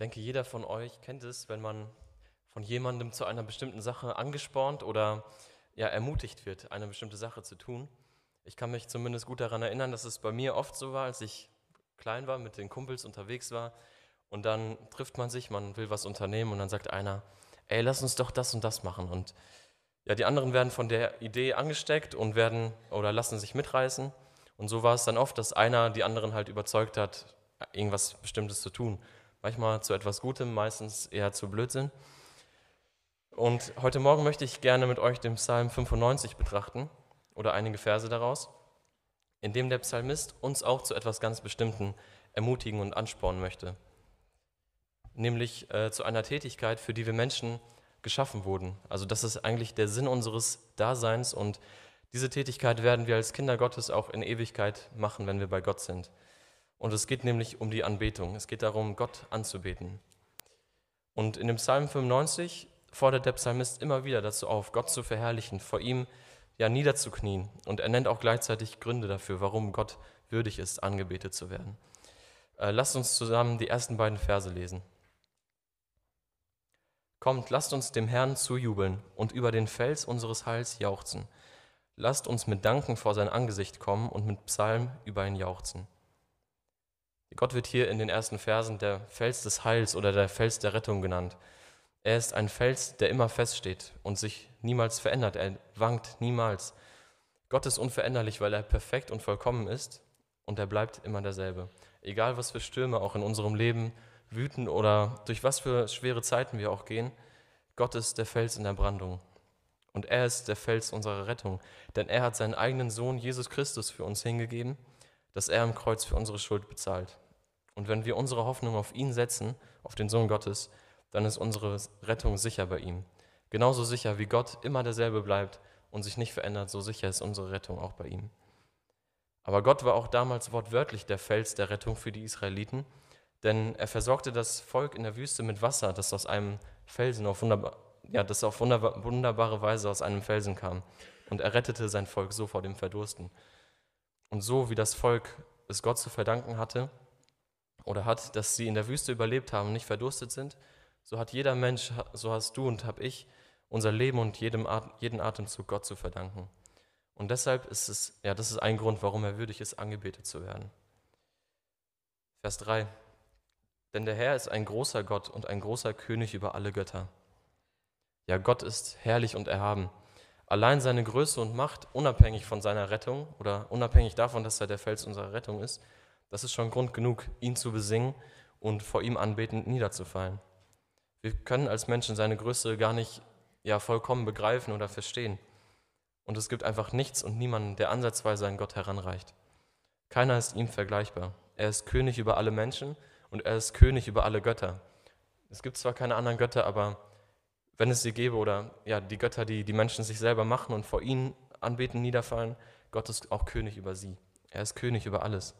denke, jeder von euch kennt es, wenn man von jemandem zu einer bestimmten Sache angespornt oder ja, ermutigt wird, eine bestimmte Sache zu tun. Ich kann mich zumindest gut daran erinnern, dass es bei mir oft so war, als ich klein war, mit den Kumpels unterwegs war und dann trifft man sich, man will was unternehmen und dann sagt einer, ey, lass uns doch das und das machen. Und ja, die anderen werden von der Idee angesteckt und werden oder lassen sich mitreißen. Und so war es dann oft, dass einer die anderen halt überzeugt hat, irgendwas Bestimmtes zu tun. Manchmal zu etwas Gutem, meistens eher zu Blödsinn. Und heute Morgen möchte ich gerne mit euch den Psalm 95 betrachten oder einige Verse daraus, in dem der Psalmist uns auch zu etwas ganz Bestimmten ermutigen und anspornen möchte. Nämlich äh, zu einer Tätigkeit, für die wir Menschen geschaffen wurden. Also das ist eigentlich der Sinn unseres Daseins und diese Tätigkeit werden wir als Kinder Gottes auch in Ewigkeit machen, wenn wir bei Gott sind. Und es geht nämlich um die Anbetung. Es geht darum, Gott anzubeten. Und in dem Psalm 95 fordert der Psalmist immer wieder dazu auf, Gott zu verherrlichen, vor ihm ja niederzuknien. Und er nennt auch gleichzeitig Gründe dafür, warum Gott würdig ist, angebetet zu werden. Äh, lasst uns zusammen die ersten beiden Verse lesen. Kommt, lasst uns dem Herrn zujubeln und über den Fels unseres Heils jauchzen. Lasst uns mit Danken vor sein Angesicht kommen und mit Psalm über ihn jauchzen. Gott wird hier in den ersten Versen der Fels des Heils oder der Fels der Rettung genannt. Er ist ein Fels, der immer feststeht und sich niemals verändert. Er wankt niemals. Gott ist unveränderlich, weil er perfekt und vollkommen ist und er bleibt immer derselbe. Egal, was für Stürme auch in unserem Leben wüten oder durch was für schwere Zeiten wir auch gehen, Gott ist der Fels in der Brandung. Und er ist der Fels unserer Rettung, denn er hat seinen eigenen Sohn Jesus Christus für uns hingegeben, dass er am Kreuz für unsere Schuld bezahlt. Und wenn wir unsere Hoffnung auf ihn setzen, auf den Sohn Gottes, dann ist unsere Rettung sicher bei ihm. Genauso sicher wie Gott immer derselbe bleibt und sich nicht verändert, so sicher ist unsere Rettung auch bei ihm. Aber Gott war auch damals wortwörtlich der Fels der Rettung für die Israeliten, denn er versorgte das Volk in der Wüste mit Wasser, das aus einem Felsen auf wunderbar, ja, das auf wunderbare Weise aus einem Felsen kam. Und er rettete sein Volk so vor dem Verdursten. Und so wie das Volk es Gott zu verdanken hatte oder hat, dass sie in der Wüste überlebt haben, nicht verdurstet sind, so hat jeder Mensch, so hast du und habe ich unser Leben und jedem, jeden Atemzug Gott zu verdanken. Und deshalb ist es, ja, das ist ein Grund, warum er würdig ist, angebetet zu werden. Vers 3. Denn der Herr ist ein großer Gott und ein großer König über alle Götter. Ja, Gott ist herrlich und erhaben. Allein seine Größe und Macht, unabhängig von seiner Rettung oder unabhängig davon, dass er der Fels unserer Rettung ist, das ist schon Grund genug, ihn zu besingen und vor ihm anbetend niederzufallen. Wir können als Menschen seine Größe gar nicht ja, vollkommen begreifen oder verstehen. Und es gibt einfach nichts und niemanden, der ansatzweise an Gott heranreicht. Keiner ist ihm vergleichbar. Er ist König über alle Menschen und er ist König über alle Götter. Es gibt zwar keine anderen Götter, aber wenn es sie gäbe oder ja, die Götter, die die Menschen sich selber machen und vor ihnen anbeten, niederfallen, Gott ist auch König über sie. Er ist König über alles.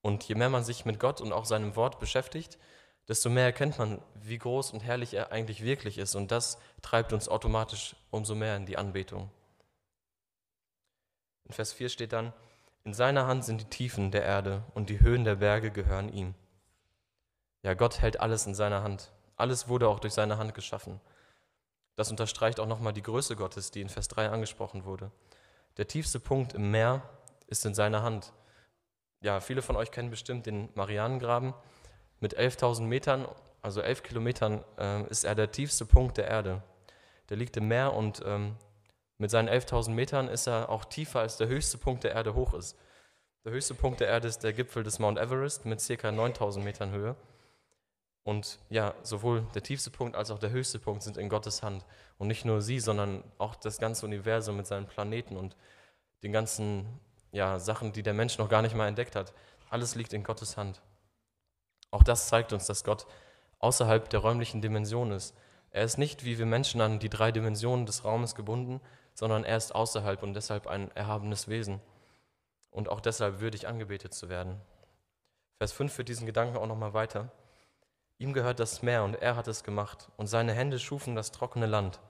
Und je mehr man sich mit Gott und auch seinem Wort beschäftigt, desto mehr erkennt man, wie groß und herrlich er eigentlich wirklich ist. Und das treibt uns automatisch umso mehr in die Anbetung. In Vers 4 steht dann, in seiner Hand sind die Tiefen der Erde und die Höhen der Berge gehören ihm. Ja, Gott hält alles in seiner Hand. Alles wurde auch durch seine Hand geschaffen. Das unterstreicht auch nochmal die Größe Gottes, die in Vers 3 angesprochen wurde. Der tiefste Punkt im Meer ist in seiner Hand. Ja, viele von euch kennen bestimmt den Marianengraben. Mit 11.000 Metern, also 11 Kilometern, äh, ist er der tiefste Punkt der Erde. Der liegt im Meer und ähm, mit seinen 11.000 Metern ist er auch tiefer als der höchste Punkt der Erde hoch ist. Der höchste Punkt der Erde ist der Gipfel des Mount Everest mit ca. 9.000 Metern Höhe. Und ja, sowohl der tiefste Punkt als auch der höchste Punkt sind in Gottes Hand. Und nicht nur sie, sondern auch das ganze Universum mit seinen Planeten und den ganzen ja, Sachen, die der Mensch noch gar nicht mal entdeckt hat. Alles liegt in Gottes Hand. Auch das zeigt uns, dass Gott außerhalb der räumlichen Dimension ist. Er ist nicht wie wir Menschen an die drei Dimensionen des Raumes gebunden, sondern er ist außerhalb und deshalb ein erhabenes Wesen und auch deshalb würdig angebetet zu werden. Vers 5 führt diesen Gedanken auch nochmal weiter. Ihm gehört das Meer und er hat es gemacht und seine Hände schufen das trockene Land.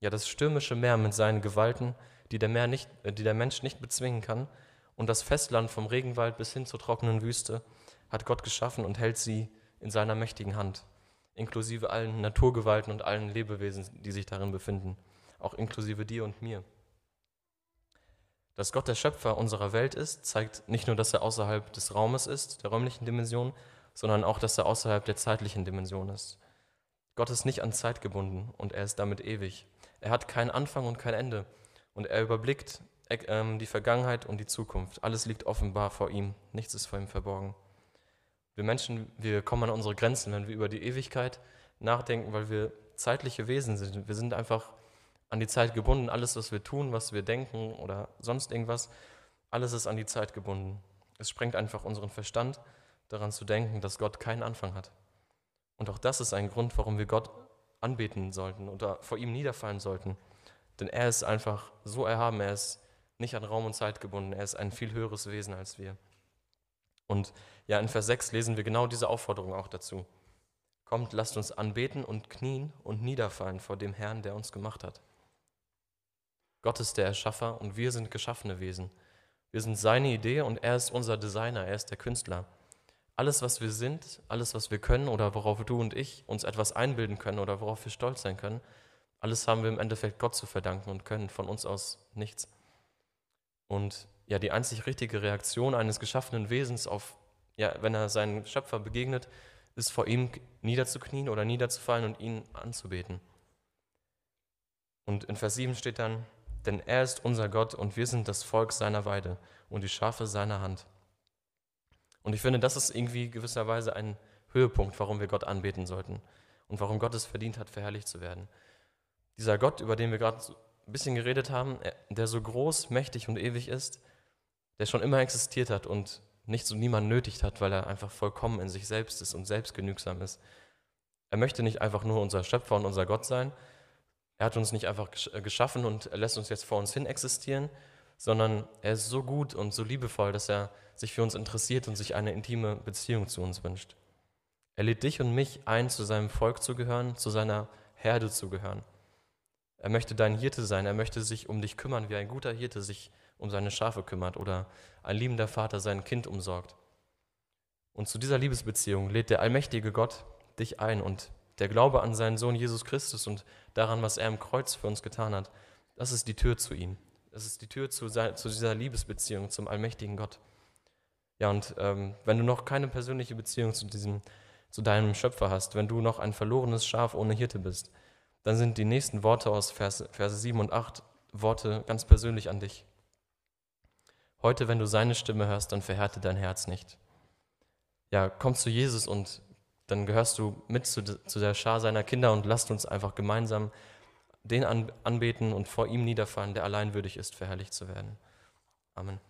Ja, das stürmische Meer mit seinen Gewalten, die der, Meer nicht, äh, die der Mensch nicht bezwingen kann und das Festland vom Regenwald bis hin zur trockenen Wüste hat Gott geschaffen und hält sie in seiner mächtigen Hand, inklusive allen Naturgewalten und allen Lebewesen, die sich darin befinden, auch inklusive dir und mir. Dass Gott der Schöpfer unserer Welt ist, zeigt nicht nur, dass er außerhalb des Raumes ist, der räumlichen Dimension, sondern auch, dass er außerhalb der zeitlichen Dimension ist. Gott ist nicht an Zeit gebunden und er ist damit ewig. Er hat keinen Anfang und kein Ende und er überblickt äh, die Vergangenheit und die Zukunft. Alles liegt offenbar vor ihm, nichts ist vor ihm verborgen. Wir Menschen, wir kommen an unsere Grenzen, wenn wir über die Ewigkeit nachdenken, weil wir zeitliche Wesen sind. Wir sind einfach an die Zeit gebunden. Alles, was wir tun, was wir denken oder sonst irgendwas, alles ist an die Zeit gebunden. Es sprengt einfach unseren Verstand, daran zu denken, dass Gott keinen Anfang hat. Und auch das ist ein Grund, warum wir Gott anbeten sollten oder vor ihm niederfallen sollten. Denn er ist einfach so erhaben, er ist nicht an Raum und Zeit gebunden, er ist ein viel höheres Wesen als wir. Und ja, in Vers 6 lesen wir genau diese Aufforderung auch dazu. Kommt, lasst uns anbeten und knien und niederfallen vor dem Herrn, der uns gemacht hat. Gott ist der Erschaffer und wir sind geschaffene Wesen. Wir sind seine Idee und er ist unser Designer, er ist der Künstler. Alles, was wir sind, alles, was wir können oder worauf du und ich uns etwas einbilden können oder worauf wir stolz sein können, alles haben wir im Endeffekt Gott zu verdanken und können von uns aus nichts. Und ja, die einzig richtige Reaktion eines geschaffenen Wesens auf, ja, wenn er seinen Schöpfer begegnet, ist vor ihm niederzuknien oder niederzufallen und ihn anzubeten. Und in Vers 7 steht dann, denn er ist unser Gott und wir sind das Volk seiner Weide und die Schafe seiner Hand. Und ich finde, das ist irgendwie gewisserweise ein Höhepunkt, warum wir Gott anbeten sollten und warum Gott es verdient hat, verherrlicht zu werden. Dieser Gott, über den wir gerade ein bisschen geredet haben, der so groß, mächtig und ewig ist, der schon immer existiert hat und nichts und niemand nötigt hat, weil er einfach vollkommen in sich selbst ist und selbstgenügsam ist. Er möchte nicht einfach nur unser Schöpfer und unser Gott sein. Er hat uns nicht einfach geschaffen und er lässt uns jetzt vor uns hin existieren, sondern er ist so gut und so liebevoll, dass er sich für uns interessiert und sich eine intime Beziehung zu uns wünscht. Er lädt dich und mich ein, zu seinem Volk zu gehören, zu seiner Herde zu gehören. Er möchte dein Hirte sein, er möchte sich um dich kümmern, wie ein guter Hirte sich um seine Schafe kümmert oder ein liebender Vater sein Kind umsorgt. Und zu dieser Liebesbeziehung lädt der allmächtige Gott dich ein und der Glaube an seinen Sohn Jesus Christus und daran, was er im Kreuz für uns getan hat, das ist die Tür zu ihm. Das ist die Tür zu, zu dieser Liebesbeziehung zum allmächtigen Gott. Ja, und ähm, wenn du noch keine persönliche Beziehung zu, diesem, zu deinem Schöpfer hast, wenn du noch ein verlorenes Schaf ohne Hirte bist, dann sind die nächsten Worte aus Vers, Verse 7 und 8 Worte ganz persönlich an dich. Heute, wenn du seine Stimme hörst, dann verhärte dein Herz nicht. Ja, komm zu Jesus und dann gehörst du mit zu, zu der Schar seiner Kinder und lasst uns einfach gemeinsam den anbeten und vor ihm niederfallen, der allein würdig ist, verherrlicht zu werden. Amen.